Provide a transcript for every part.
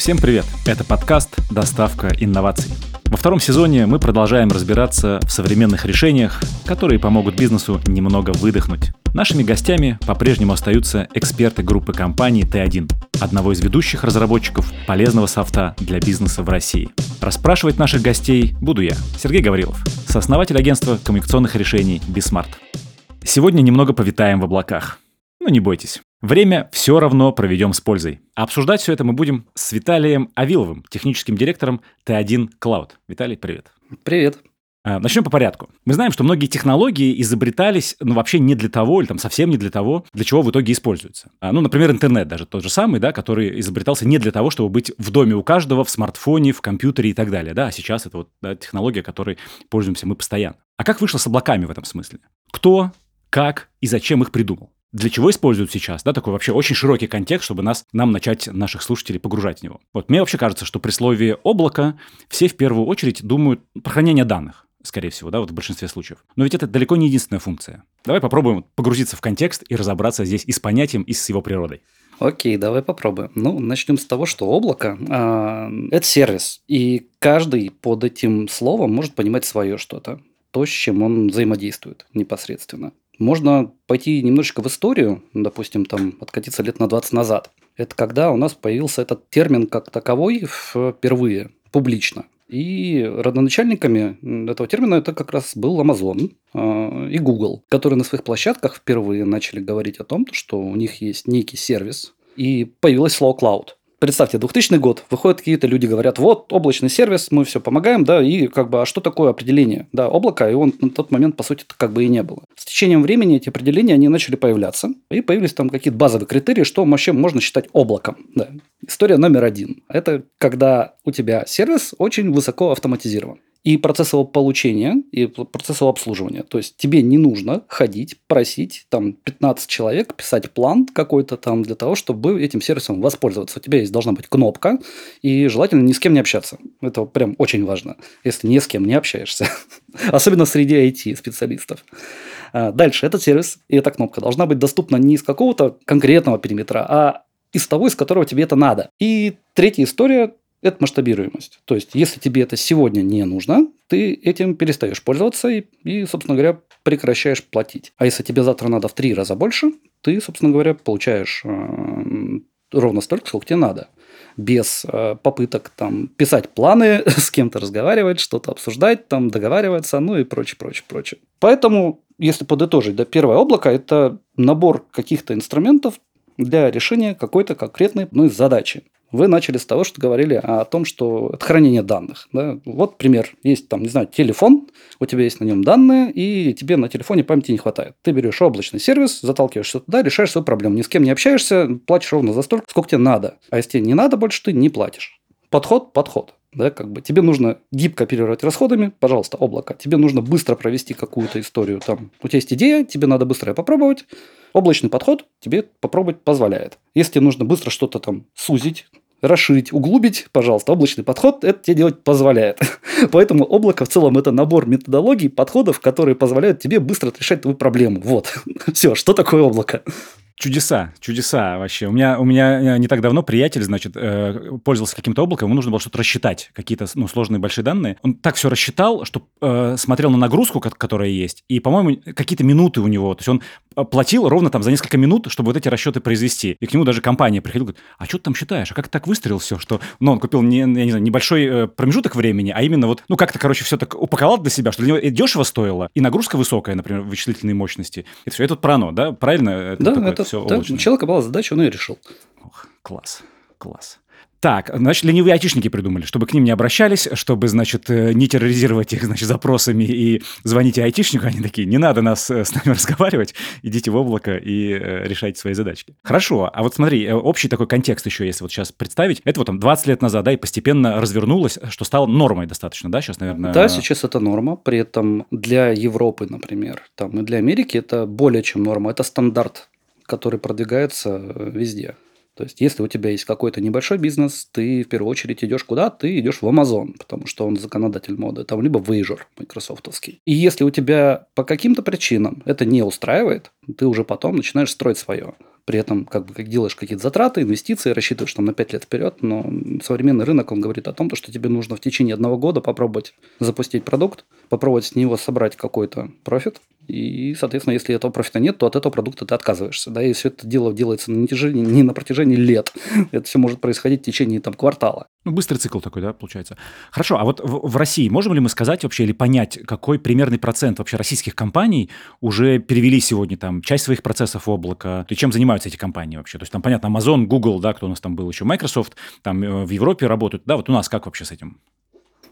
Всем привет! Это подкаст «Доставка инноваций». Во втором сезоне мы продолжаем разбираться в современных решениях, которые помогут бизнесу немного выдохнуть. Нашими гостями по-прежнему остаются эксперты группы компании Т1, одного из ведущих разработчиков полезного софта для бизнеса в России. Расспрашивать наших гостей буду я, Сергей Гаврилов, сооснователь агентства коммуникационных решений Бисмарт. Сегодня немного повитаем в облаках. Ну не бойтесь, Время все равно проведем с пользой. А обсуждать все это мы будем с Виталием Авиловым, техническим директором Т1 Cloud. Виталий, привет. Привет. А, начнем по порядку. Мы знаем, что многие технологии изобретались, ну, вообще не для того, или там совсем не для того, для чего в итоге используются. А, ну, например, интернет даже тот же самый, да, который изобретался не для того, чтобы быть в доме у каждого, в смартфоне, в компьютере и так далее, да, а сейчас это вот да, технология, которой пользуемся мы постоянно. А как вышло с облаками в этом смысле? Кто, как и зачем их придумал? Для чего используют сейчас, да, такой вообще очень широкий контекст, чтобы нас, нам начать наших слушателей погружать в него. Вот мне вообще кажется, что при слове «облако» все в первую очередь думают про хранение данных скорее всего, да, вот в большинстве случаев. Но ведь это далеко не единственная функция. Давай попробуем погрузиться в контекст и разобраться здесь и с понятием, и с его природой. Окей, давай попробуем. Ну, начнем с того, что облако э, это сервис, и каждый под этим словом может понимать свое что-то, то, с чем он взаимодействует непосредственно. Можно пойти немножечко в историю, допустим, там откатиться лет на 20 назад. Это когда у нас появился этот термин как таковой впервые, публично. И родоначальниками этого термина это как раз был Amazon э, и Google, которые на своих площадках впервые начали говорить о том, что у них есть некий сервис, и появилось слово cloud представьте, 2000 год, выходят какие-то люди, говорят, вот, облачный сервис, мы все помогаем, да, и как бы, а что такое определение, да, облака, и он на тот момент, по сути, как бы и не было. С течением времени эти определения, они начали появляться, и появились там какие-то базовые критерии, что вообще можно считать облаком, да. История номер один. Это когда у тебя сервис очень высоко автоматизирован и процесс его получения, и процесс его обслуживания. То есть тебе не нужно ходить, просить там 15 человек, писать план какой-то там для того, чтобы этим сервисом воспользоваться. У тебя есть должна быть кнопка, и желательно ни с кем не общаться. Это прям очень важно, если ни с кем не общаешься. Особенно среди IT-специалистов. А, дальше, этот сервис и эта кнопка должна быть доступна не из какого-то конкретного периметра, а из того, из которого тебе это надо. И третья история это масштабируемость. То есть, если тебе это сегодня не нужно, ты этим перестаешь пользоваться и, и, собственно говоря, прекращаешь платить. А если тебе завтра надо в три раза больше, ты, собственно говоря, получаешь э, ровно столько, сколько тебе надо. Без э, попыток там писать планы, с кем-то разговаривать, что-то обсуждать, там договариваться, ну и прочее, прочее, прочее. Поэтому, если подытожить, да, первое облако – это набор каких-то инструментов для решения какой-то конкретной ну, задачи. Вы начали с того, что говорили о том, что это хранение данных. Да? Вот пример. Есть там, не знаю, телефон, у тебя есть на нем данные, и тебе на телефоне памяти не хватает. Ты берешь облачный сервис, заталкиваешься туда, решаешь свою проблему. Ни с кем не общаешься, платишь ровно за столько, сколько тебе надо. А если тебе не надо больше, ты не платишь. Подход – подход. Да, как бы тебе нужно гибко оперировать расходами, пожалуйста, облако. Тебе нужно быстро провести какую-то историю. Там, у тебя есть идея, тебе надо быстро ее попробовать. Облачный подход тебе попробовать позволяет. Если тебе нужно быстро что-то там сузить, расширить, углубить, пожалуйста, облачный подход это тебе делать позволяет. Поэтому облако в целом это набор методологий, подходов, которые позволяют тебе быстро решать твою проблему. Вот. Все, что такое облако? Чудеса, чудеса вообще. У меня, у меня э, не так давно приятель, значит, э, пользовался каким-то облаком, ему нужно было что-то рассчитать, какие-то ну, сложные большие данные. Он так все рассчитал, что э, смотрел на нагрузку, которая есть, и, по-моему, какие-то минуты у него. То есть он платил ровно там за несколько минут, чтобы вот эти расчеты произвести. И к нему даже компания приходила, говорит, а что ты там считаешь? А как ты так выстрелил все, что... Ну, он купил, не, я не знаю, небольшой э, промежуток времени, а именно вот, ну, как-то, короче, все так упаковал для себя, что для него дешево стоило, и нагрузка высокая, например, вычислительной мощности. Это все. Это про оно, да? Правильно? Это да, это все да, человека была задача, он ее решил. Ох, класс, класс. Так, значит, ленивые айтишники придумали, чтобы к ним не обращались, чтобы, значит, э, не терроризировать их, значит, запросами и звоните айтишнику. Они такие, не надо нас э, с нами разговаривать, идите в облако и э, решайте свои задачки. Хорошо, а вот смотри, общий такой контекст еще, если вот сейчас представить, это вот там 20 лет назад, да, и постепенно развернулось, что стало нормой достаточно, да, сейчас, наверное? Да, сейчас это норма, при этом для Европы, например, там и для Америки это более чем норма, это стандарт который продвигается везде. То есть, если у тебя есть какой-то небольшой бизнес, ты в первую очередь идешь куда? Ты идешь в Amazon, потому что он законодатель моды, там либо Azure, майкрософтовский. И если у тебя по каким-то причинам это не устраивает, ты уже потом начинаешь строить свое. При этом как бы делаешь какие-то затраты, инвестиции, рассчитываешь там на 5 лет вперед, но современный рынок, он говорит о том, что тебе нужно в течение одного года попробовать запустить продукт, попробовать с него собрать какой-то профит, и, соответственно, если этого профита нет, то от этого продукта ты отказываешься. Да? И все это дело делается на протяжении, не на протяжении лет. Это все может происходить в течение там, квартала. Ну, быстрый цикл такой, да, получается. Хорошо, а вот в, в России можем ли мы сказать вообще или понять, какой примерный процент вообще российских компаний уже перевели сегодня там часть своих процессов в облако? И чем занимаются эти компании вообще? То есть там, понятно, Amazon, Google, да, кто у нас там был еще, Microsoft, там э, в Европе работают. Да, вот у нас как вообще с этим?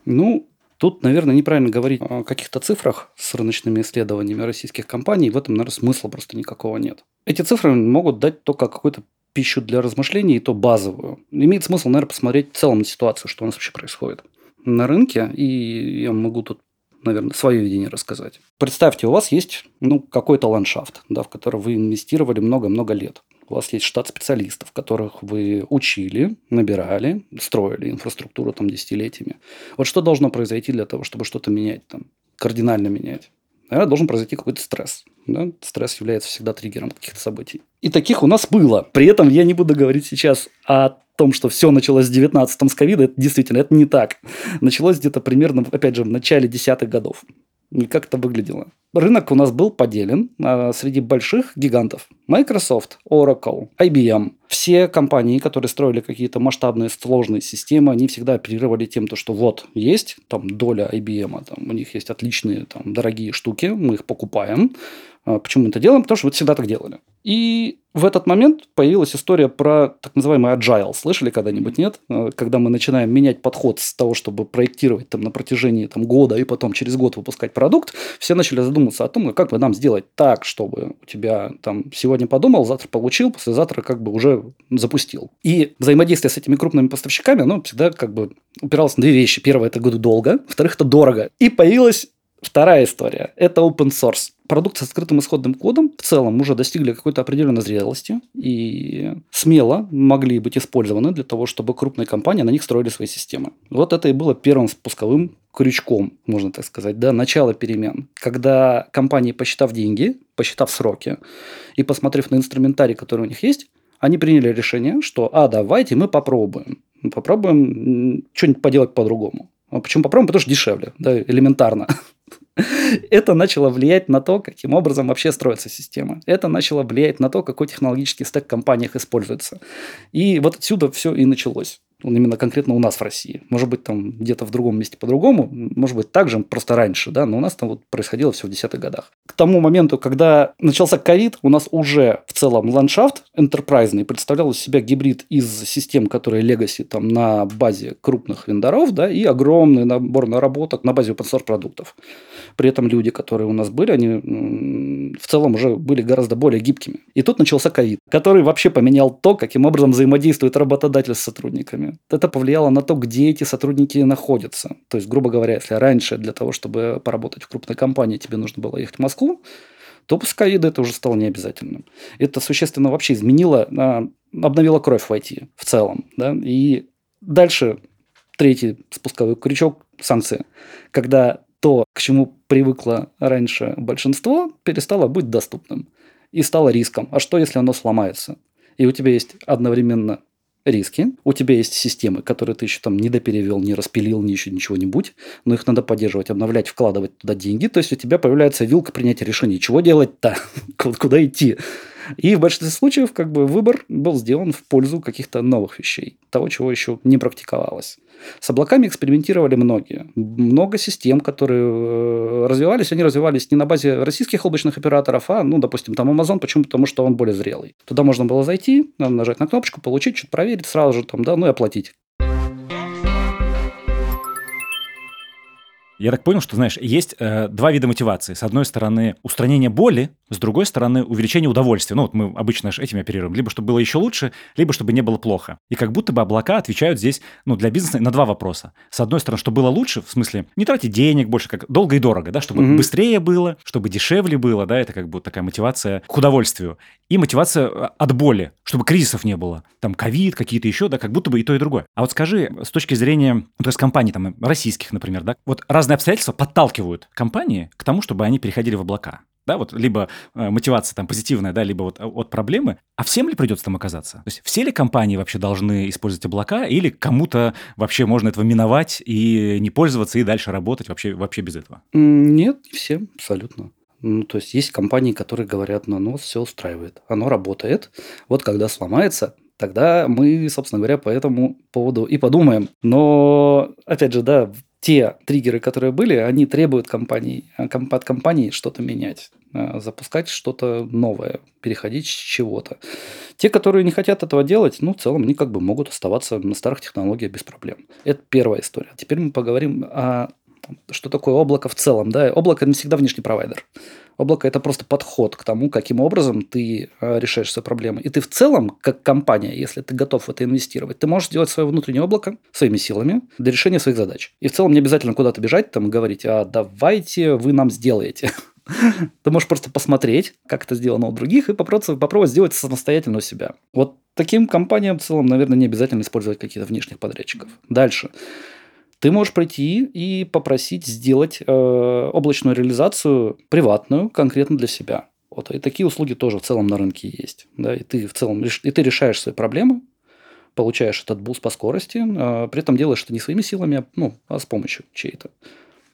Ну, Тут, наверное, неправильно говорить о каких-то цифрах с рыночными исследованиями российских компаний. В этом, наверное, смысла просто никакого нет. Эти цифры могут дать только какую-то пищу для размышлений, и то базовую. Имеет смысл, наверное, посмотреть в целом на ситуацию, что у нас вообще происходит на рынке. И я могу тут наверное, свое видение рассказать. Представьте, у вас есть ну, какой-то ландшафт, да, в который вы инвестировали много-много лет. У вас есть штат специалистов, которых вы учили, набирали, строили инфраструктуру там десятилетиями. Вот что должно произойти для того, чтобы что-то менять там, кардинально менять? Наверное, должен произойти какой-то стресс. Да? Стресс является всегда триггером каких-то событий. И таких у нас было. При этом я не буду говорить сейчас о том, что все началось в 19-м с ковида. Это действительно, это не так. Началось где-то примерно, опять же, в начале десятых годов. И как это выглядело? Рынок у нас был поделен а, среди больших гигантов. Microsoft, Oracle, IBM. Все компании, которые строили какие-то масштабные сложные системы, они всегда оперировали тем, то, что вот есть там доля IBM, там, у них есть отличные там, дорогие штуки, мы их покупаем, почему мы это делаем? Потому что вот всегда так делали. И в этот момент появилась история про так называемый agile. Слышали когда-нибудь, нет? А, когда мы начинаем менять подход с того, чтобы проектировать там на протяжении там, года и потом через год выпускать продукт, все начали задумываться о том, как бы нам сделать так, чтобы у тебя там сегодня подумал, завтра получил, послезавтра как бы уже запустил. И взаимодействие с этими крупными поставщиками, оно всегда как бы упиралось на две вещи. Первое – это году долго, во-вторых, это дорого. И появилась Вторая история – это open source. Продукты с открытым исходным кодом в целом уже достигли какой-то определенной зрелости и смело могли быть использованы для того, чтобы крупные компании на них строили свои системы. Вот это и было первым спусковым крючком, можно так сказать, да, начало перемен. Когда компании, посчитав деньги, посчитав сроки и посмотрев на инструментарий, который у них есть, они приняли решение, что, а, давайте мы попробуем. Попробуем что-нибудь поделать по-другому. А почему попробуем? Потому что дешевле, да, элементарно. Это начало влиять на то, каким образом вообще строится система. Это начало влиять на то, какой технологический стек в компаниях используется. И вот отсюда все и началось он именно конкретно у нас в России. Может быть, там где-то в другом месте по-другому, может быть, так же, просто раньше, да, но у нас там вот происходило все в десятых годах. К тому моменту, когда начался ковид, у нас уже в целом ландшафт enterprise представлял из себя гибрид из систем, которые legacy там на базе крупных вендоров, да, и огромный набор наработок на базе open source продуктов. При этом люди, которые у нас были, они в целом уже были гораздо более гибкими. И тут начался ковид, который вообще поменял то, каким образом взаимодействует работодатель с сотрудниками. Это повлияло на то, где эти сотрудники находятся. То есть, грубо говоря, если раньше для того, чтобы поработать в крупной компании, тебе нужно было ехать в Москву, то после ковида это уже стало необязательным. Это существенно вообще изменило, а, обновило кровь в IT в целом. Да? И дальше третий спусковой крючок – санкции. Когда то, к чему привыкло раньше большинство, перестало быть доступным и стало риском. А что, если оно сломается? И у тебя есть одновременно риски. У тебя есть системы, которые ты еще там не доперевел, не распилил, ни еще ничего-нибудь, но их надо поддерживать, обновлять, вкладывать туда деньги. То есть у тебя появляется вилка принятия решений. Чего делать-то? Куда идти? И в большинстве случаев как бы выбор был сделан в пользу каких-то новых вещей, того, чего еще не практиковалось. С облаками экспериментировали многие. Много систем, которые э, развивались, они развивались не на базе российских облачных операторов, а, ну, допустим, там Amazon, почему? Потому что он более зрелый. Туда можно было зайти, нажать на кнопочку, получить, что-то проверить сразу же, там, да, ну и оплатить. Я так понял, что, знаешь, есть э, два вида мотивации. С одной стороны, устранение боли, с другой стороны, увеличение удовольствия. Ну, вот мы обычно этим оперируем. Либо чтобы было еще лучше, либо чтобы не было плохо. И как будто бы облака отвечают здесь, ну, для бизнеса на два вопроса. С одной стороны, чтобы было лучше, в смысле, не тратить денег больше, как долго и дорого, да, чтобы mm-hmm. быстрее было, чтобы дешевле было, да, это как бы такая мотивация к удовольствию. И мотивация э, от боли, чтобы кризисов не было. Там ковид, какие-то еще, да, как будто бы и то, и другое. А вот скажи, с точки зрения, ну, то есть компаний там российских, например, да, вот раз разные обстоятельства подталкивают компании к тому, чтобы они переходили в облака. да, вот либо э, мотивация там позитивная, да, либо вот от проблемы, а всем ли придется там оказаться? То есть все ли компании вообще должны использовать облака или кому-то вообще можно этого миновать и не пользоваться и дальше работать вообще, вообще без этого? Нет, не всем, абсолютно. Ну, то есть есть компании, которые говорят, ну, ну, все устраивает, оно работает. Вот когда сломается, тогда мы, собственно говоря, по этому поводу и подумаем. Но, опять же, да, те триггеры, которые были, они требуют компаний, э, от компании что-то менять, э, запускать что-то новое, переходить с чего-то. Те, которые не хотят этого делать, ну, в целом, они как бы могут оставаться на старых технологиях без проблем. Это первая история. Теперь мы поговорим о что такое облако в целом. Да? Облако – не всегда внешний провайдер. Облако – это просто подход к тому, каким образом ты э, решаешь свои проблемы. И ты в целом, как компания, если ты готов в это инвестировать, ты можешь сделать свое внутреннее облако своими силами для решения своих задач. И в целом не обязательно куда-то бежать там и говорить, а давайте вы нам сделаете. Ты можешь просто посмотреть, как это сделано у других, и попробовать, попробовать сделать самостоятельно у себя. Вот таким компаниям в целом, наверное, не обязательно использовать каких-то внешних подрядчиков. Дальше ты можешь прийти и попросить сделать э, облачную реализацию приватную, конкретно для себя. Вот. И такие услуги тоже в целом на рынке есть. Да? И ты в целом и ты решаешь свои проблемы, получаешь этот boost по скорости, э, при этом делаешь это не своими силами, а, ну, а с помощью чьей-то.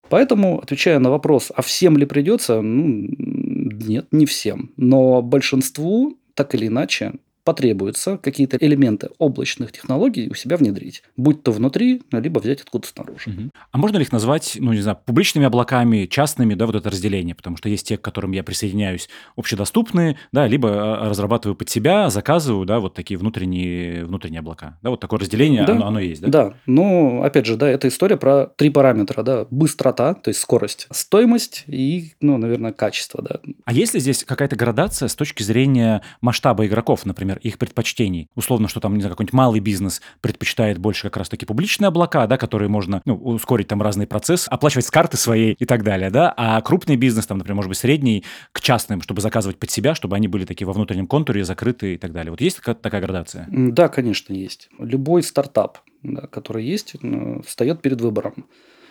Поэтому, отвечая на вопрос, а всем ли придется, ну, нет, не всем. Но большинству так или иначе потребуется какие-то элементы облачных технологий у себя внедрить. Будь то внутри, либо взять откуда-то снаружи. Угу. А можно ли их назвать, ну, не знаю, публичными облаками, частными, да, вот это разделение? Потому что есть те, к которым я присоединяюсь, общедоступные, да, либо а, разрабатываю под себя, заказываю, да, вот такие внутренние, внутренние облака. Да, вот такое разделение, да. оно, оно есть, да? Да, ну, опять же, да, это история про три параметра, да, быстрота, то есть скорость, стоимость и, ну, наверное, качество, да. А есть ли здесь какая-то градация с точки зрения масштаба игроков, например? Например, их предпочтений. Условно, что там, не знаю, какой-нибудь малый бизнес предпочитает больше как раз-таки публичные облака, да, которые можно ну, ускорить там разный процесс, оплачивать с карты своей и так далее, да, а крупный бизнес, там, например, может быть, средний, к частным, чтобы заказывать под себя, чтобы они были такие во внутреннем контуре, закрыты и так далее. Вот есть такая градация? Да, конечно, есть. Любой стартап, да, который есть, встает перед выбором.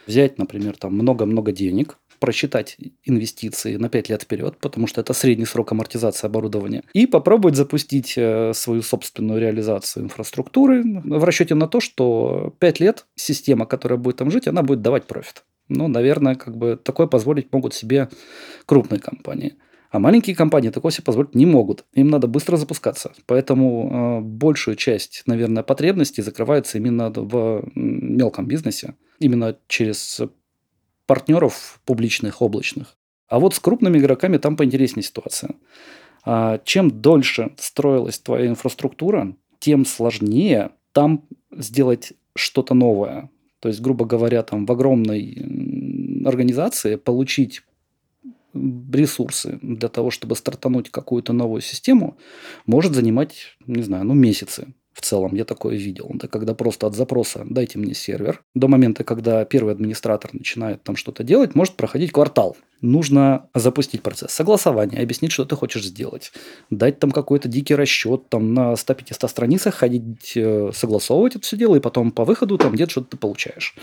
Взять, например, там много-много денег, просчитать инвестиции на 5 лет вперед, потому что это средний срок амортизации оборудования, и попробовать запустить э, свою собственную реализацию инфраструктуры в расчете на то, что 5 лет система, которая будет там жить, она будет давать профит. Ну, наверное, как бы такое позволить могут себе крупные компании. А маленькие компании такое себе позволить не могут. Им надо быстро запускаться. Поэтому э, большую часть, наверное, потребностей закрывается именно в мелком бизнесе. Именно через партнеров публичных, облачных. А вот с крупными игроками там поинтереснее ситуация. А, чем дольше строилась твоя инфраструктура, тем сложнее там сделать что-то новое. То есть, грубо говоря, там в огромной организации получить ресурсы для того, чтобы стартануть какую-то новую систему, может занимать, не знаю, ну, месяцы в целом я такое видел. Это когда просто от запроса «дайте мне сервер» до момента, когда первый администратор начинает там что-то делать, может проходить квартал. Нужно запустить процесс согласования, объяснить, что ты хочешь сделать, дать там какой-то дикий расчет, там на 100-500 страницах ходить, э, согласовывать это все дело, и потом по выходу там где-то что-то ты получаешь.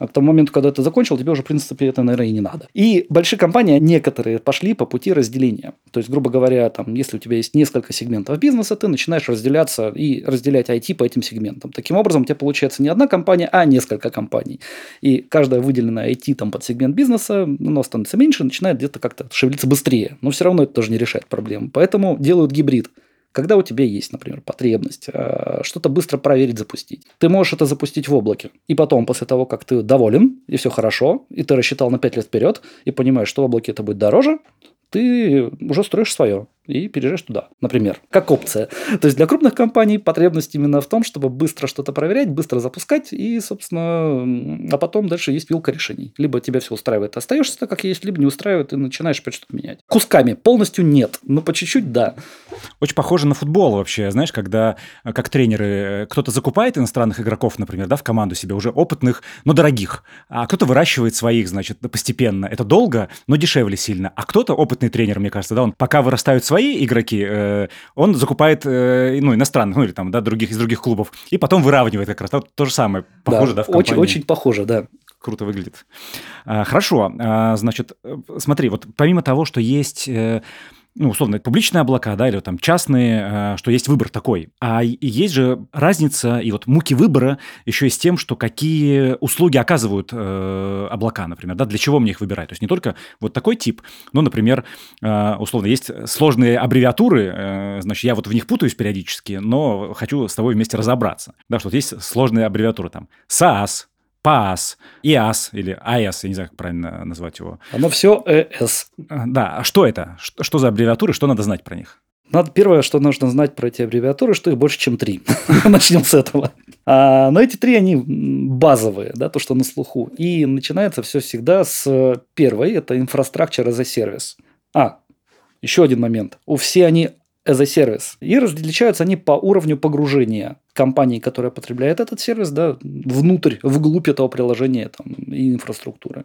А к тому моменту, когда ты закончил, тебе уже, в принципе, это, наверное, и не надо. И большие компании, некоторые пошли по пути разделения. То есть, грубо говоря, там, если у тебя есть несколько сегментов бизнеса, ты начинаешь разделяться и разделять IT по этим сегментам. Таким образом, у тебя получается не одна компания, а несколько компаний. И каждая выделенная IT там, под сегмент бизнеса, оно становится меньше, начинает где-то как-то шевелиться быстрее. Но все равно это тоже не решает проблему. Поэтому делают гибрид. Когда у тебя есть, например, потребность э, что-то быстро проверить, запустить, ты можешь это запустить в облаке. И потом, после того, как ты доволен, и все хорошо, и ты рассчитал на 5 лет вперед, и понимаешь, что в облаке это будет дороже, ты уже строишь свое и переезжаешь туда, например, как опция. То есть для крупных компаний потребность именно в том, чтобы быстро что-то проверять, быстро запускать, и, собственно, а потом дальше есть вилка решений. Либо тебя все устраивает, остаешься так, как есть, либо не устраивает, и начинаешь опять что-то менять. Кусками, полностью нет, но по чуть-чуть да. Очень похоже на футбол вообще, знаешь, когда э, как тренеры, э, кто-то закупает иностранных игроков, например, да, в команду себе уже опытных, но дорогих, а кто-то выращивает своих, значит, постепенно. Это долго, но дешевле сильно. А кто-то, опытный тренер, мне кажется, да, он пока вырастают свои игроки, э, он закупает э, ну, иностранных, ну или там, да, других из других клубов, и потом выравнивает как раз. То, то же самое, похоже, да, да в компании. Очень, очень похоже, да. круто выглядит. А, хорошо, а, значит, э, смотри, вот помимо того, что есть э, ну, условно, публичные облака, да, или там частные, э, что есть выбор такой. А есть же разница и вот муки выбора еще и с тем, что какие услуги оказывают э, облака, например, да, для чего мне их выбирать. То есть не только вот такой тип, но, например, э, условно, есть сложные аббревиатуры, значит, я вот в них путаюсь периодически, но хочу с тобой вместе разобраться. Да, что вот есть сложные аббревиатуры там SaaS, PaaS, IaaS или IaaS, я не знаю, как правильно назвать его. Оно все ES. А, да, а что это? Что, что за аббревиатуры, что надо знать про них? Надо первое, что нужно знать про эти аббревиатуры, что их больше, чем три. Начнем с этого. А, но эти три, они базовые, да, то, что на слуху. И начинается все всегда с первой, это Infrastructure as a Service. А, еще один момент. У все они as a service. И различаются они по уровню погружения компании, которая потребляет этот сервис, да, внутрь, вглубь этого приложения там, и инфраструктуры.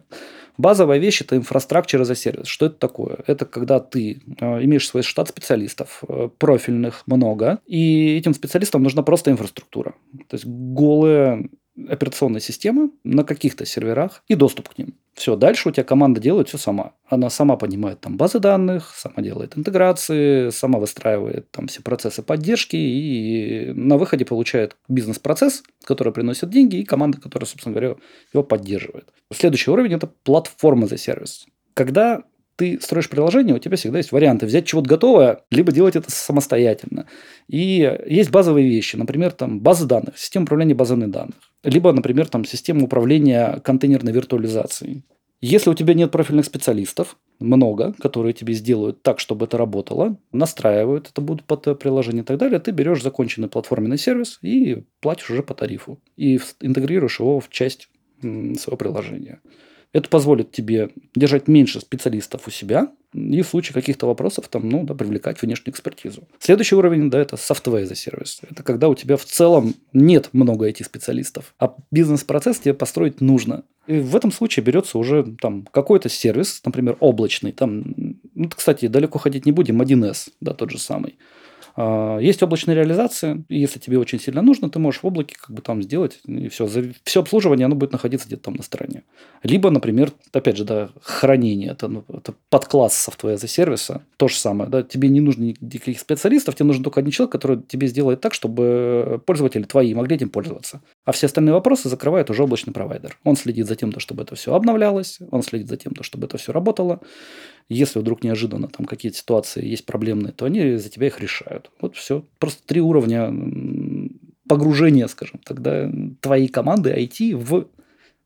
Базовая вещь – это инфраструктура за сервис. Что это такое? Это когда ты э, имеешь свой штат специалистов, э, профильных много, и этим специалистам нужна просто инфраструктура. То есть голая операционной системы на каких-то серверах и доступ к ним. Все, дальше у тебя команда делает все сама. Она сама понимает там базы данных, сама делает интеграции, сама выстраивает там все процессы поддержки и на выходе получает бизнес-процесс, который приносит деньги, и команда, которая, собственно говоря, его поддерживает. Следующий уровень – это платформа за сервис. Когда ты строишь приложение, у тебя всегда есть варианты взять чего-то готовое, либо делать это самостоятельно. И есть базовые вещи, например, там базы данных, система управления базами данных, либо, например, там система управления контейнерной виртуализацией. Если у тебя нет профильных специалистов, много, которые тебе сделают так, чтобы это работало, настраивают, это будут под приложение и так далее, ты берешь законченный платформенный сервис и платишь уже по тарифу. И интегрируешь его в часть своего приложения. Это позволит тебе держать меньше специалистов у себя и в случае каких-то вопросов там, ну, да, привлекать внешнюю экспертизу. Следующий уровень, да, это software за сервис. Это когда у тебя в целом нет много этих специалистов, а бизнес-процесс тебе построить нужно. И в этом случае берется уже там какой-то сервис, например, облачный. Там, ну, кстати, далеко ходить не будем, 1С, да, тот же самый. А, есть облачная реализация, и если тебе очень сильно нужно, ты можешь в облаке как бы там сделать, и все. Все обслуживание, оно будет находиться где-то там на стороне. Либо, например, опять же, да, хранение, это, ну, это подкласс софтвера за сервиса, то же самое, да, тебе не нужно никаких специалистов, тебе нужен только один человек, который тебе сделает так, чтобы пользователи твои могли этим пользоваться. А все остальные вопросы закрывает уже облачный провайдер. Он следит за тем, чтобы это все обновлялось, он следит за тем, чтобы это все работало. Если вдруг неожиданно там какие-то ситуации есть проблемные, то они за тебя их решают. Вот все. Просто три уровня погружения, скажем, тогда твоей команды IT в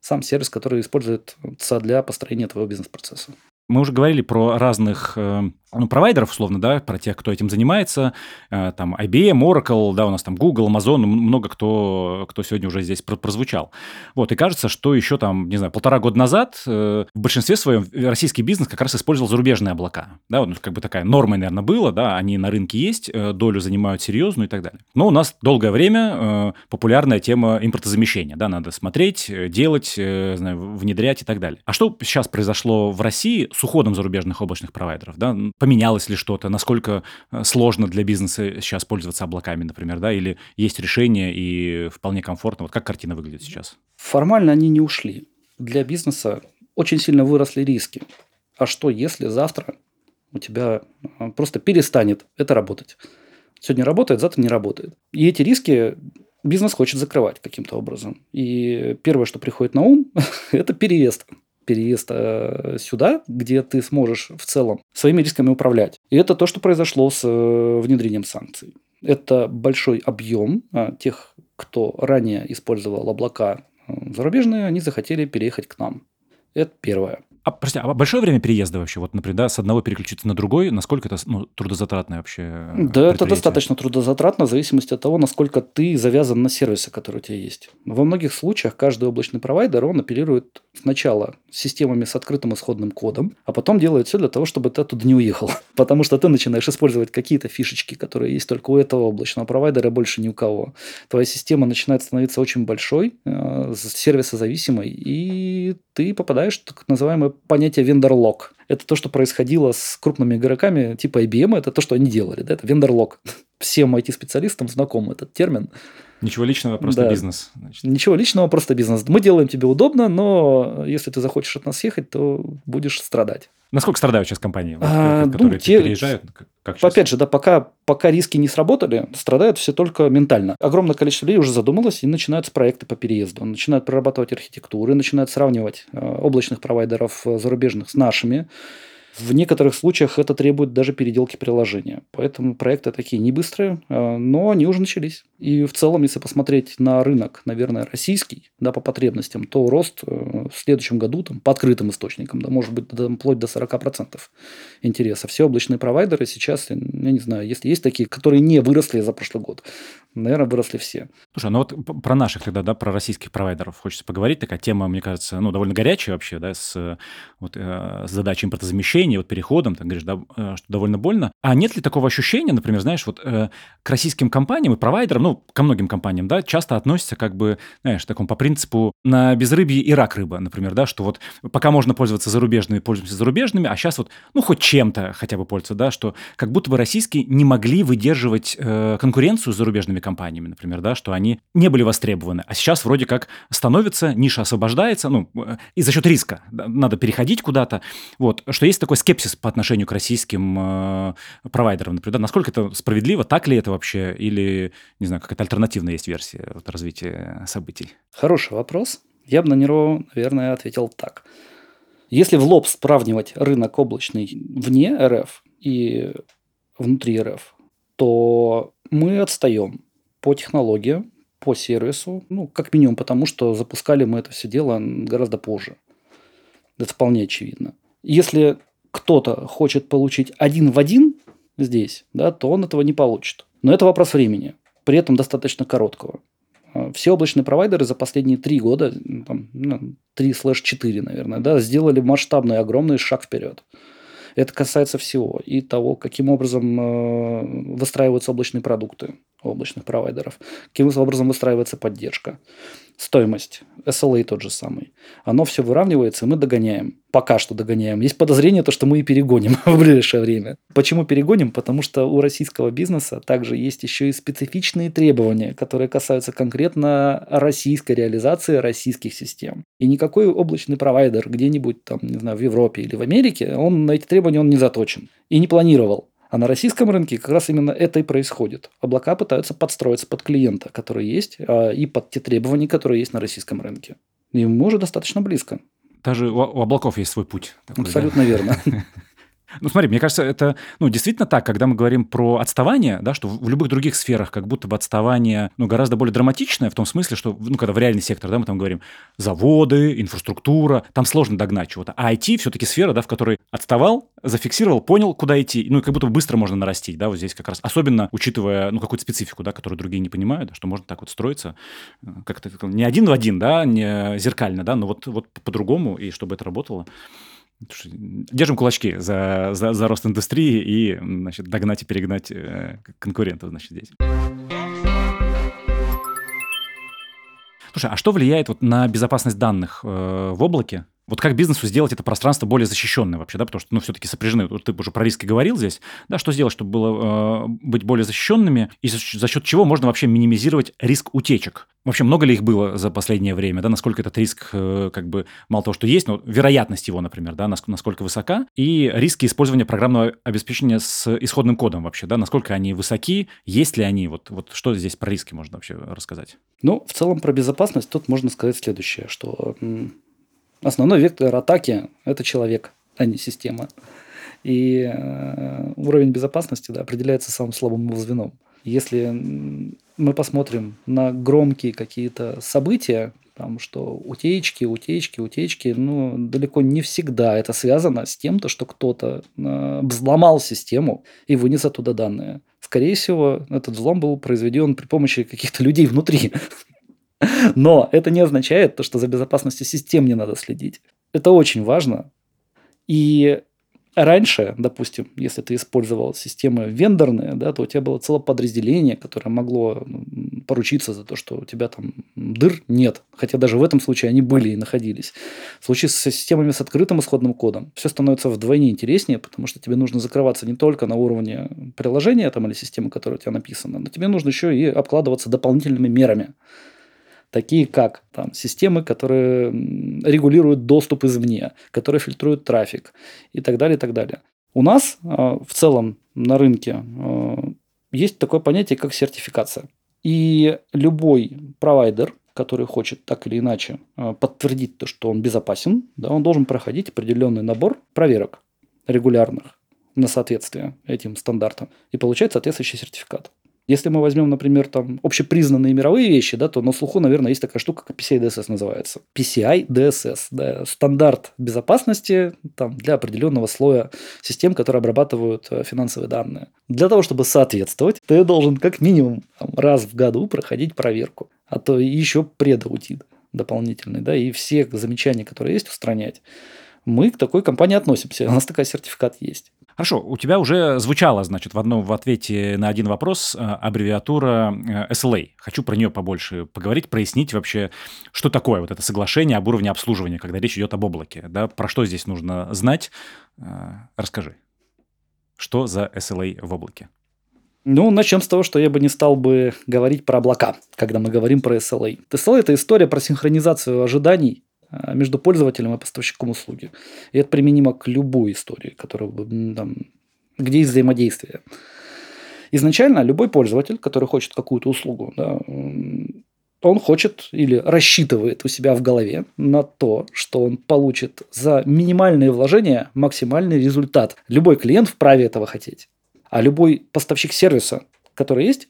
сам сервис, который используется для построения твоего бизнес-процесса. Мы уже говорили про разных э, ну, провайдеров, условно, да, про тех, кто этим занимается, э, там IBM, Oracle, да, у нас там Google, Amazon, много кто, кто сегодня уже здесь прозвучал. Вот, и кажется, что еще там, не знаю, полтора года назад э, в большинстве своем российский бизнес как раз использовал зарубежные облака, да, вот, ну, как бы такая норма, наверное, было, да, они на рынке есть, долю занимают серьезную и так далее. Но у нас долгое время популярная тема импортозамещения, да, надо смотреть, делать, знаю, внедрять и так далее. А что сейчас произошло в России с уходом зарубежных облачных провайдеров, да, поменялось ли что-то, насколько э, сложно для бизнеса сейчас пользоваться облаками, например, да, или есть решение и вполне комфортно. Вот как картина выглядит сейчас? Формально они не ушли. Для бизнеса очень сильно выросли риски. А что, если завтра у тебя э, просто перестанет это работать? Сегодня работает, завтра не работает. И эти риски бизнес хочет закрывать каким-то образом. И первое, что приходит на ум, это переезд переезд э, сюда, где ты сможешь в целом своими рисками управлять. И это то, что произошло с э, внедрением санкций. Это большой объем а, тех, кто ранее использовал облака э, зарубежные, они захотели переехать к нам. Это первое. А, прости, а большое время переезда вообще? Вот, например, да, с одного переключиться на другой, насколько это ну, трудозатратно вообще? Э, да, это достаточно трудозатратно, в зависимости от того, насколько ты завязан на сервисы, которые у тебя есть. Во многих случаях каждый облачный провайдер, он апеллирует сначала системами с открытым исходным кодом, а потом делает все для того, чтобы ты оттуда не уехал. Потому что ты начинаешь использовать какие-то фишечки, которые есть только у этого облачного провайдера, больше ни у кого. Твоя система начинает становиться очень большой, э, сервисозависимой, и ты попадаешь в так называемое понятие вендор-лог. Это то, что происходило с крупными игроками типа IBM, это то, что они делали, да, это вендор-лог. всем IT-специалистам знаком этот термин. Ничего личного, просто Да. бизнес. значит. Ничего личного, просто бизнес. Мы делаем тебе удобно, но если ты захочешь от нас съехать, то будешь страдать. Насколько страдают сейчас компании, вот, А, э, ну, которые те- переезжают? Как, сейчас? Опять же, да, пока, пока риски не сработали, страдают все только ментально. Огромное количество людей уже задумалось и начинаются проекты по переезду. Начинают прорабатывать архитектуры, начинают сравнивать э, облачных провайдеров э, зарубежных с нашими. В некоторых случаях это требует даже переделки приложения. Поэтому проекты такие не быстрые, э, но они уже начались. И в целом, если посмотреть на рынок, наверное, российский, да, по потребностям, то рост э, в следующем году там, по открытым источникам, да, может быть, до- вплоть до 40% интереса. Все облачные провайдеры сейчас, я не знаю, если есть такие, которые не выросли за прошлый год, наверное, выросли все. Слушай, ну вот про наших тогда, да, про российских провайдеров хочется поговорить. Такая тема, мне кажется, ну, довольно горячая вообще, да, с, вот, э, с задачей импортозамещения, вот переходом, ты говоришь, да, э, что довольно больно. А нет ли такого ощущения, например, знаешь, вот э, к российским компаниям и провайдерам, ну, ко многим компаниям, да, часто относятся как бы, знаешь, таком по принципу на безрыбье и рак рыба, например, да, что вот пока можно пользоваться зарубежными, пользуемся зарубежными, а сейчас вот, ну, хоть чем-то хотя бы пользоваться, да, что как будто бы российские не могли выдерживать э, конкуренцию с зарубежными компаниями, например, да, что они не были востребованы. А сейчас вроде как становится, ниша освобождается, ну, э, и за счет риска надо переходить куда-то. Вот, что есть такой скепсис по отношению к российским э, провайдерам, например, да, насколько это справедливо, так ли это вообще, или, не знаю, какая-то альтернативная есть версия вот, развития событий. Хороший вопрос. Я бы на него, наверное, ответил так. Если в лоб сравнивать рынок облачный вне РФ и внутри РФ, то мы отстаем по технологиям, по сервису, ну, как минимум потому, что запускали мы это все дело гораздо позже. Это вполне очевидно. Если кто-то хочет получить один в один здесь, да, то он этого не получит. Но это вопрос времени, при этом достаточно короткого. А, Все облачные провайдеры за последние три года, там, ну, 3 слэш 4, наверное, да, сделали масштабный, огромный шаг вперед. Это касается всего. И того, каким образом э, выстраиваются облачные продукты облачных провайдеров, каким образом выстраивается поддержка, стоимость, SLA тот же самый. Оно все выравнивается, и мы догоняем. Пока что догоняем. Есть подозрение, то, что мы и перегоним в ближайшее время. Почему перегоним? Потому что у российского бизнеса также есть еще и специфичные требования, которые касаются конкретно российской реализации российских систем. И никакой облачный провайдер где-нибудь там, не знаю, в Европе или в Америке, он на эти требования он не заточен и не планировал. А на российском рынке как раз именно это и происходит. Облака пытаются подстроиться под клиента, который есть, а, и под те требования, которые есть на российском рынке. И мы уже достаточно близко. Даже у, облаков есть свой путь. такой, да. Абсолютно верно. Ну, смотри, мне кажется, это ну, действительно так, когда мы говорим про отставание, да, что в любых других сферах как будто бы отставание ну, гораздо более драматичное, в том смысле, что, ну, когда в реальный сектор, да, мы там говорим заводы, инфраструктура, там сложно догнать чего-то. А IT все-таки сфера, да, в которой отставал, зафиксировал, понял, куда идти, ну, и как будто бы быстро можно нарастить, да, вот здесь как раз. Особенно учитывая, ну, какую-то специфику, да, которую другие не понимают, что можно так вот строиться, э, как-то не один в один, да, не зеркально, да, но вот, вот по-другому, и чтобы это работало. Держим кулачки за, за, за рост индустрии и значит, догнать и перегнать э, конкурентов значит, здесь. Слушай, а что влияет вот на безопасность данных э, в облаке? Вот как бизнесу сделать это пространство более защищенное вообще, да, потому что, ну, все-таки сопряжены, вот ты уже про риски говорил здесь, да, что сделать, чтобы было э, быть более защищенными, и за, за счет чего можно вообще минимизировать риск утечек? Вообще, много ли их было за последнее время, да, насколько этот риск, э, как бы, мало того, что есть, но вероятность его, например, да, наск- насколько высока, и риски использования программного обеспечения с исходным кодом вообще, да, насколько они высоки, есть ли они, вот, вот что здесь про риски можно вообще рассказать? Ну, в целом про безопасность тут можно сказать следующее, что основной вектор атаки – это человек, а не система. И э, уровень безопасности да, определяется самым слабым его звеном. Если мы посмотрим на громкие какие-то события, там, что утечки, утечки, утечки, ну, далеко не всегда это связано с тем, то, что кто-то э, взломал систему и вынес оттуда данные. Скорее всего, этот взлом был произведен при помощи каких-то людей внутри. Но это не означает то, что за безопасностью систем не надо следить. Это очень важно. И Раньше, допустим, если ты использовал системы вендорные, да, то у тебя было целое подразделение, которое могло ну, поручиться за то, что у тебя там дыр нет. Хотя даже в этом случае они были и находились. В случае с системами с открытым исходным кодом все становится вдвойне интереснее, потому что тебе нужно закрываться не только на уровне приложения там, или системы, которая у тебя написана, но тебе нужно еще и обкладываться дополнительными мерами такие как там, системы, которые регулируют доступ извне, которые фильтруют трафик и так далее, и так далее. У нас э, в целом на рынке э, есть такое понятие, как сертификация. И любой провайдер, который хочет так или иначе э, подтвердить то, что он безопасен, да, он должен проходить определенный набор проверок регулярных на соответствие этим стандартам и получать соответствующий сертификат. Если мы возьмем, например, там общепризнанные мировые вещи, да, то на слуху, наверное, есть такая штука, как PCI DSS называется. PCI DSS, да, стандарт безопасности там, для определенного слоя систем, которые обрабатывают э, финансовые данные. Для того, чтобы соответствовать, ты должен как минимум там, раз в году проходить проверку, а то еще предаутит дополнительный, да, и все замечания, которые есть, устранять. Мы к такой компании относимся, у нас такой сертификат есть. Хорошо, у тебя уже звучало, значит, в одном в ответе на один вопрос э, аббревиатура э, SLA. Хочу про нее побольше поговорить, прояснить вообще, что такое вот это соглашение об уровне обслуживания, когда речь идет об облаке. Да? Про что здесь нужно знать? Э, расскажи. Что за SLA в облаке? Ну, начнем с того, что я бы не стал бы говорить про облака, когда мы говорим про SLA. SLA – это история про синхронизацию ожиданий между пользователем и поставщиком услуги. И это применимо к любой истории, которая, там, где есть взаимодействие. Изначально любой пользователь, который хочет какую-то услугу, да, он хочет или рассчитывает у себя в голове на то, что он получит за минимальные вложения максимальный результат. Любой клиент вправе этого хотеть. А любой поставщик сервиса, который есть,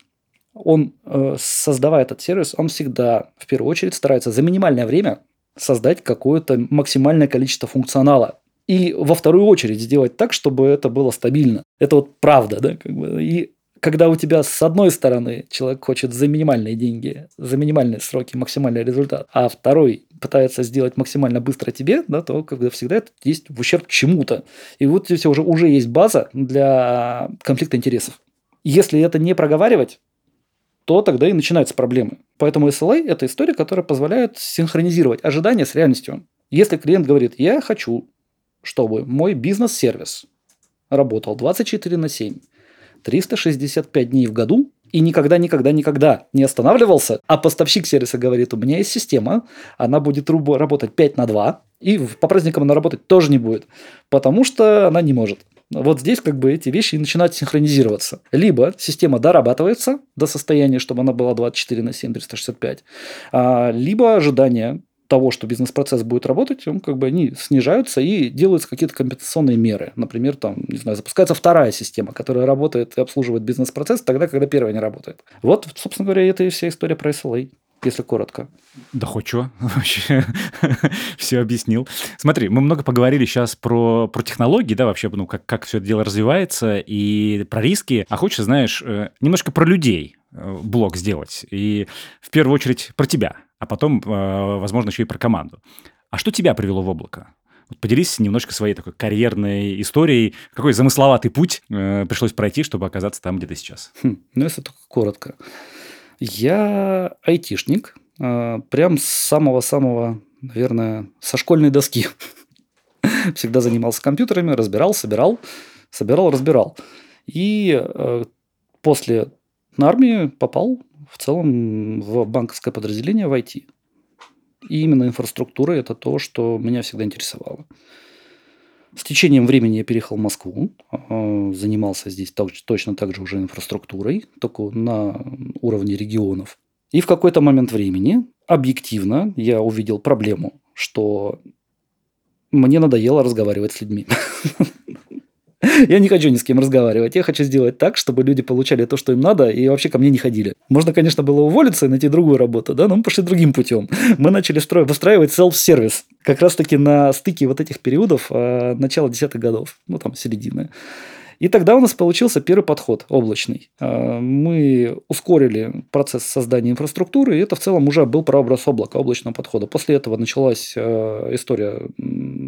он, э, создавая этот сервис, он всегда в первую очередь старается за минимальное время создать какое-то максимальное количество функционала. И во вторую очередь сделать так, чтобы это было стабильно. Это вот правда, да, как бы. И когда у тебя с одной стороны человек хочет за минимальные деньги, за минимальные сроки максимальный результат, а второй пытается сделать максимально быстро тебе, да, то как бы всегда это есть в ущерб чему-то. И вот здесь уже, уже есть база для конфликта интересов. Если это не проговаривать, то тогда и начинаются проблемы. Поэтому SLA – это история, которая позволяет синхронизировать ожидания с реальностью. Если клиент говорит, я хочу, чтобы мой бизнес-сервис работал 24 на 7, 365 дней в году, и никогда, никогда, никогда не останавливался, а поставщик сервиса говорит, у меня есть система, она будет работать 5 на 2, и по праздникам она работать тоже не будет, потому что она не может. Вот здесь как бы эти вещи начинают синхронизироваться. Либо система дорабатывается до состояния, чтобы она была 24 на 7, 365, а, либо ожидания того, что бизнес-процесс будет работать, он как бы они снижаются и делаются какие-то компенсационные меры. Например, там, не знаю, запускается вторая система, которая работает и обслуживает бизнес-процесс тогда, когда первая не работает. Вот, собственно говоря, это и вся история про SLA если коротко. Да хоть что, вообще все объяснил. Смотри, мы много поговорили сейчас про, про технологии, да, вообще, ну, как, как все это дело развивается, и про риски. А хочешь, знаешь, э, немножко про людей э, блог сделать. И в первую очередь про тебя, а потом, э, возможно, еще и про команду. А что тебя привело в облако? Вот поделись немножко своей такой карьерной историей. Какой замысловатый путь э, пришлось пройти, чтобы оказаться там, где ты сейчас? Хм, ну, если только коротко. Я айтишник, а, прям с самого-самого, наверное, со школьной доски. Всегда занимался компьютерами, разбирал, собирал, собирал, разбирал. И а, после армии попал в целом в банковское подразделение в IT. И именно инфраструктура – это то, что меня всегда интересовало. С течением времени я переехал в Москву, а, занимался здесь точно так же уже инфраструктурой, только на уровне регионов. И в какой-то момент времени, объективно, я увидел проблему, что мне надоело разговаривать с людьми. Я не хочу ни с кем разговаривать. Я хочу сделать так, чтобы люди получали то, что им надо, и вообще ко мне не ходили. Можно, конечно, было уволиться и найти другую работу, да, но мы пошли другим путем. Мы начали строить, выстраивать селф-сервис. Как раз-таки на стыке вот этих периодов э, начала десятых годов, ну там середины. И тогда у нас получился первый подход облачный. А, мы ускорили процесс создания инфраструктуры, и это в целом уже был прообраз облака, облачного подхода. После этого началась а, история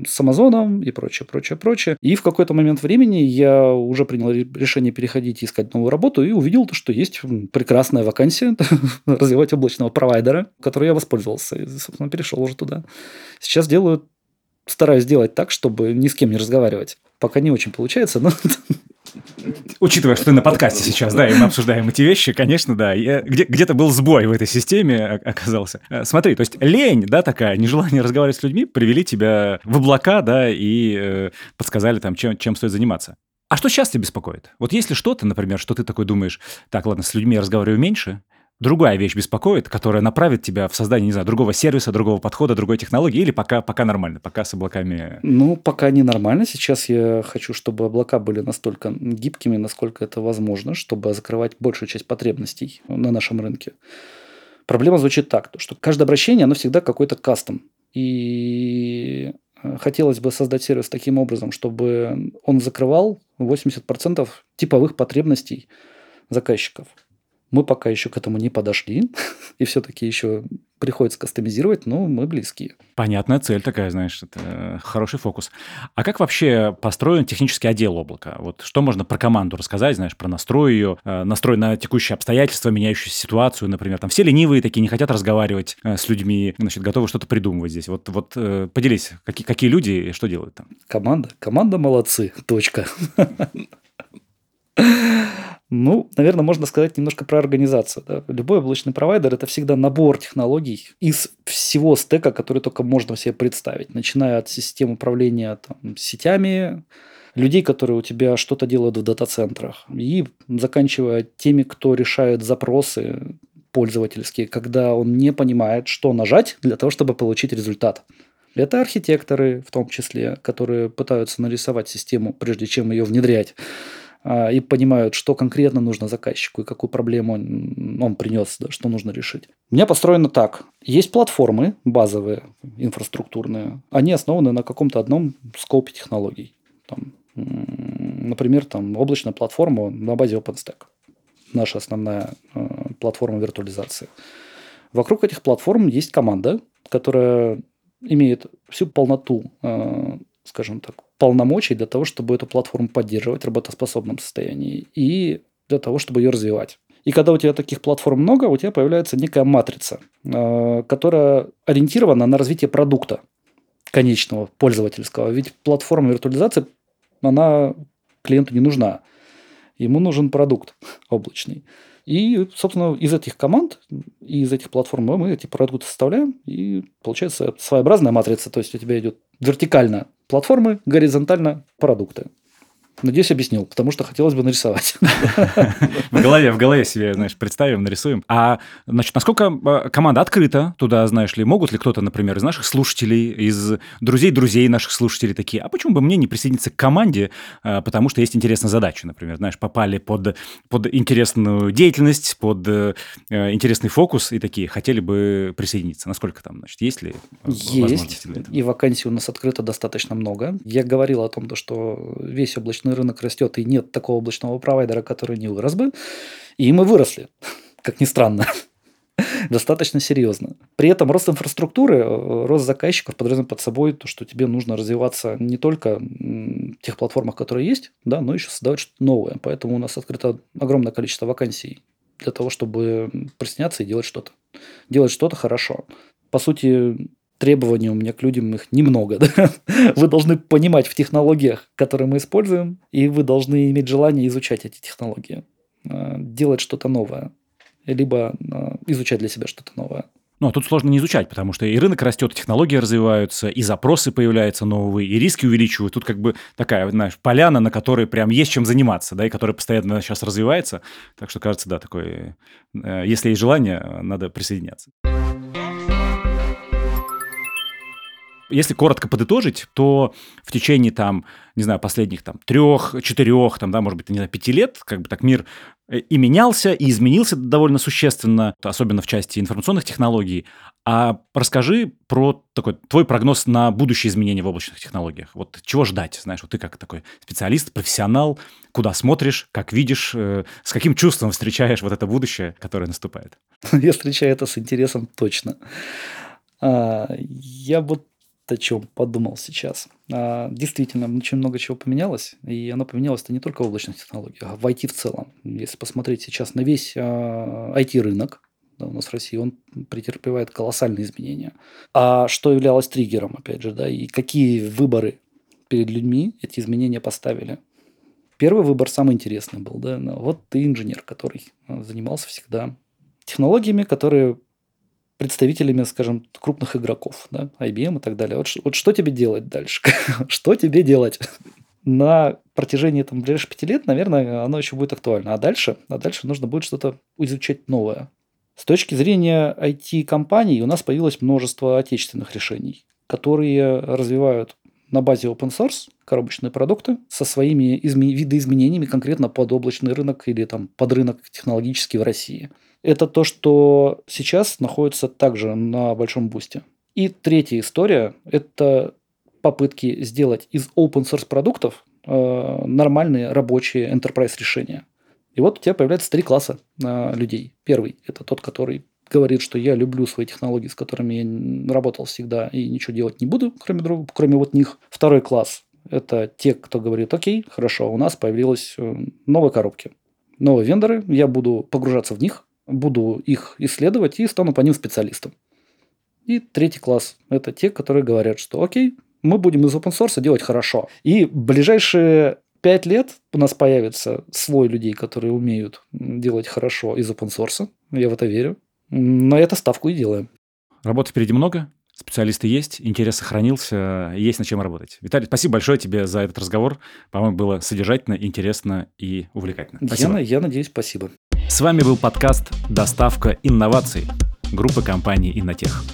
с Амазоном и прочее, прочее, прочее. И в какой-то момент времени я уже принял решение переходить и искать новую работу, и увидел то, что есть прекрасная вакансия развивать облачного провайдера, который я воспользовался. И, собственно, перешел уже туда. Сейчас делаю стараюсь делать так, чтобы ни с кем не разговаривать. Пока не очень получается, но... Учитывая, что ты на подкасте сейчас, да, и мы обсуждаем эти вещи, конечно, да, где- где-то был сбой в этой системе оказался. Э, смотри, то есть лень, да, такая, нежелание разговаривать с людьми привели тебя в облака, да, и э, подсказали там, чем, чем стоит заниматься. А что сейчас тебя беспокоит? Вот если что-то, например, что ты такой думаешь, так, ладно, с людьми я разговариваю меньше, другая вещь беспокоит, которая направит тебя в создание, не знаю, другого сервиса, другого подхода, другой технологии, или пока, пока нормально, пока с облаками? Ну, пока не нормально. Сейчас я хочу, чтобы облака были настолько гибкими, насколько это возможно, чтобы закрывать большую часть потребностей на нашем рынке. Проблема звучит так, что каждое обращение, оно всегда какой-то кастом. И э, хотелось бы создать сервис таким образом, чтобы он закрывал 80% типовых потребностей заказчиков. Мы пока еще к этому не подошли, и все-таки еще приходится кастомизировать, но мы близки. Понятная цель такая, знаешь, это хороший фокус. А как вообще построен технический отдел облака? Вот что можно про команду рассказать, знаешь, про настрой ее, э, настрой на текущие обстоятельства, меняющуюся ситуацию, например, там все ленивые такие, не хотят разговаривать э, с людьми, значит, готовы что-то придумывать здесь. Вот, вот э, поделись, какие, какие люди и что делают там? Команда? Команда молодцы, точка. Ну, наверное, можно сказать немножко про организацию. Да? Любой облачный провайдер – это всегда набор технологий из всего стека, который только можно себе представить. Начиная от систем управления там, сетями, людей, которые у тебя что-то делают в дата-центрах, и заканчивая теми, кто решает запросы пользовательские, когда он не понимает, что нажать для того, чтобы получить результат. Это архитекторы в том числе, которые пытаются нарисовать систему, прежде чем ее внедрять. А, и понимают, что конкретно нужно заказчику и какую проблему он, он принес, да, что нужно решить. У меня построено так. Есть платформы базовые, инфраструктурные. Они основаны на каком-то одном скопе технологий. Там, например, там облачная платформа на базе OpenStack. Наша основная э, платформа виртуализации. Вокруг этих платформ есть команда, которая имеет всю полноту, э, скажем так, полномочий для того, чтобы эту платформу поддерживать в работоспособном состоянии и для того, чтобы ее развивать. И когда у тебя таких платформ много, у тебя появляется некая матрица, э, которая ориентирована на развитие продукта конечного, пользовательского. Ведь платформа виртуализации, она клиенту не нужна. Ему нужен продукт облачный. И, собственно, из этих команд и из этих платформ мы эти продукты составляем, и получается своеобразная матрица. То есть у тебя идет вертикально платформы, горизонтально продукты. Надеюсь, объяснил, потому что хотелось бы нарисовать. В голове, в голове себе, знаешь, представим, нарисуем. А, значит, насколько а, команда открыта туда, знаешь ли, могут ли кто-то, например, из наших слушателей, из друзей-друзей наших слушателей такие, а почему бы мне не присоединиться к команде, а, потому что есть интересная задача, например, знаешь, попали под, под интересную деятельность, под э, интересный фокус и такие, хотели бы присоединиться. Насколько там, значит, есть ли Есть, и вакансий у нас открыто достаточно много. Я говорил о том, что весь облачный облачный рынок растет, и нет такого облачного провайдера, который не вырос бы. И мы выросли, как ни странно достаточно серьезно. При этом рост инфраструктуры, э, рост заказчиков подразумевает под собой то, что тебе нужно развиваться не только в тех платформах, которые есть, да, но еще создавать что-то новое. Поэтому у нас открыто огромное количество вакансий для того, чтобы присняться и делать что-то. Делать что-то хорошо. По сути, требований у меня к людям их немного. Да? Вы должны понимать в технологиях, которые мы используем, и вы должны иметь желание изучать эти технологии, э, делать что-то новое, либо э, изучать для себя что-то новое. Ну, а тут сложно не изучать, потому что и рынок растет, и технологии развиваются, и запросы появляются новые, и риски увеличивают. Тут как бы такая, знаешь, поляна, на которой прям есть чем заниматься, да, и которая постоянно сейчас развивается. Так что, кажется, да, такое, э, если есть желание, надо присоединяться. Если коротко подытожить, то в течение там, не знаю, последних там трех, четырех, там, да, может быть, не знаю, пяти лет, как бы так мир э, и менялся, и изменился довольно существенно, особенно в части информационных технологий. А расскажи про такой твой прогноз на будущие изменения в облачных технологиях. Вот чего ждать, знаешь, вот ты как такой специалист, профессионал, куда смотришь, как видишь, э, с каким чувством встречаешь вот это будущее, которое наступает? Я встречаю это с интересом точно. А, я вот о чем подумал сейчас. А, действительно, очень много чего поменялось, и оно поменялось-то не только в облачных технологиях, а в IT в целом. Если посмотреть сейчас на весь IT-рынок, а, да, у нас в России, он претерпевает колоссальные изменения. А что являлось триггером, опять же, да, и какие выборы перед людьми эти изменения поставили? Первый выбор самый интересный был, да, вот ты инженер, который занимался всегда технологиями, которые представителями, скажем, крупных игроков, да, IBM и так далее. Вот, вот что тебе делать дальше? что тебе делать? На протяжении там, ближайших пяти лет, наверное, оно еще будет актуально. А дальше, а дальше нужно будет что-то изучать новое. С точки зрения IT-компаний у нас появилось множество отечественных решений, которые развивают на базе open source коробочные продукты со своими изме- видоизменениями конкретно под облачный рынок или там, под рынок технологический в России – это то, что сейчас находится также на большом бусте. И третья история – это попытки сделать из open source продуктов э, нормальные рабочие enterprise решения. И вот у тебя появляется три класса э, людей. Первый – это тот, который говорит, что я люблю свои технологии, с которыми я работал всегда и ничего делать не буду, кроме, друг, кроме вот них. Второй класс – это те, кто говорит, окей, хорошо, у нас появились э, новые коробки, новые вендоры, я буду погружаться в них, буду их исследовать и стану по ним специалистом. И третий класс – это те, которые говорят, что окей, мы будем из open source делать хорошо. И ближайшие пять лет у нас появится слой людей, которые умеют делать хорошо из open source. Я в это верю. На это ставку и делаем. Работы впереди много, специалисты есть, интерес сохранился, есть над чем работать. Виталий, спасибо большое тебе за этот разговор. По-моему, было содержательно, интересно и увлекательно. Спасибо. Я, я надеюсь, спасибо. С вами был подкаст «Доставка инноваций» группы компании «Иннотех».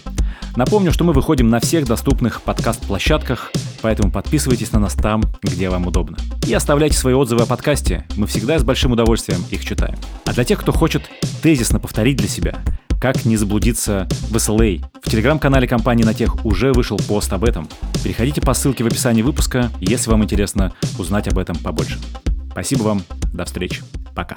Напомню, что мы выходим на всех доступных подкаст-площадках, поэтому подписывайтесь на нас там, где вам удобно. И оставляйте свои отзывы о подкасте, мы всегда с большим удовольствием их читаем. А для тех, кто хочет тезисно повторить для себя, как не заблудиться в SLA, в телеграм-канале компании «Натех» уже вышел пост об этом. Переходите по ссылке в описании выпуска, если вам интересно узнать об этом побольше. Спасибо вам, до встречи, пока.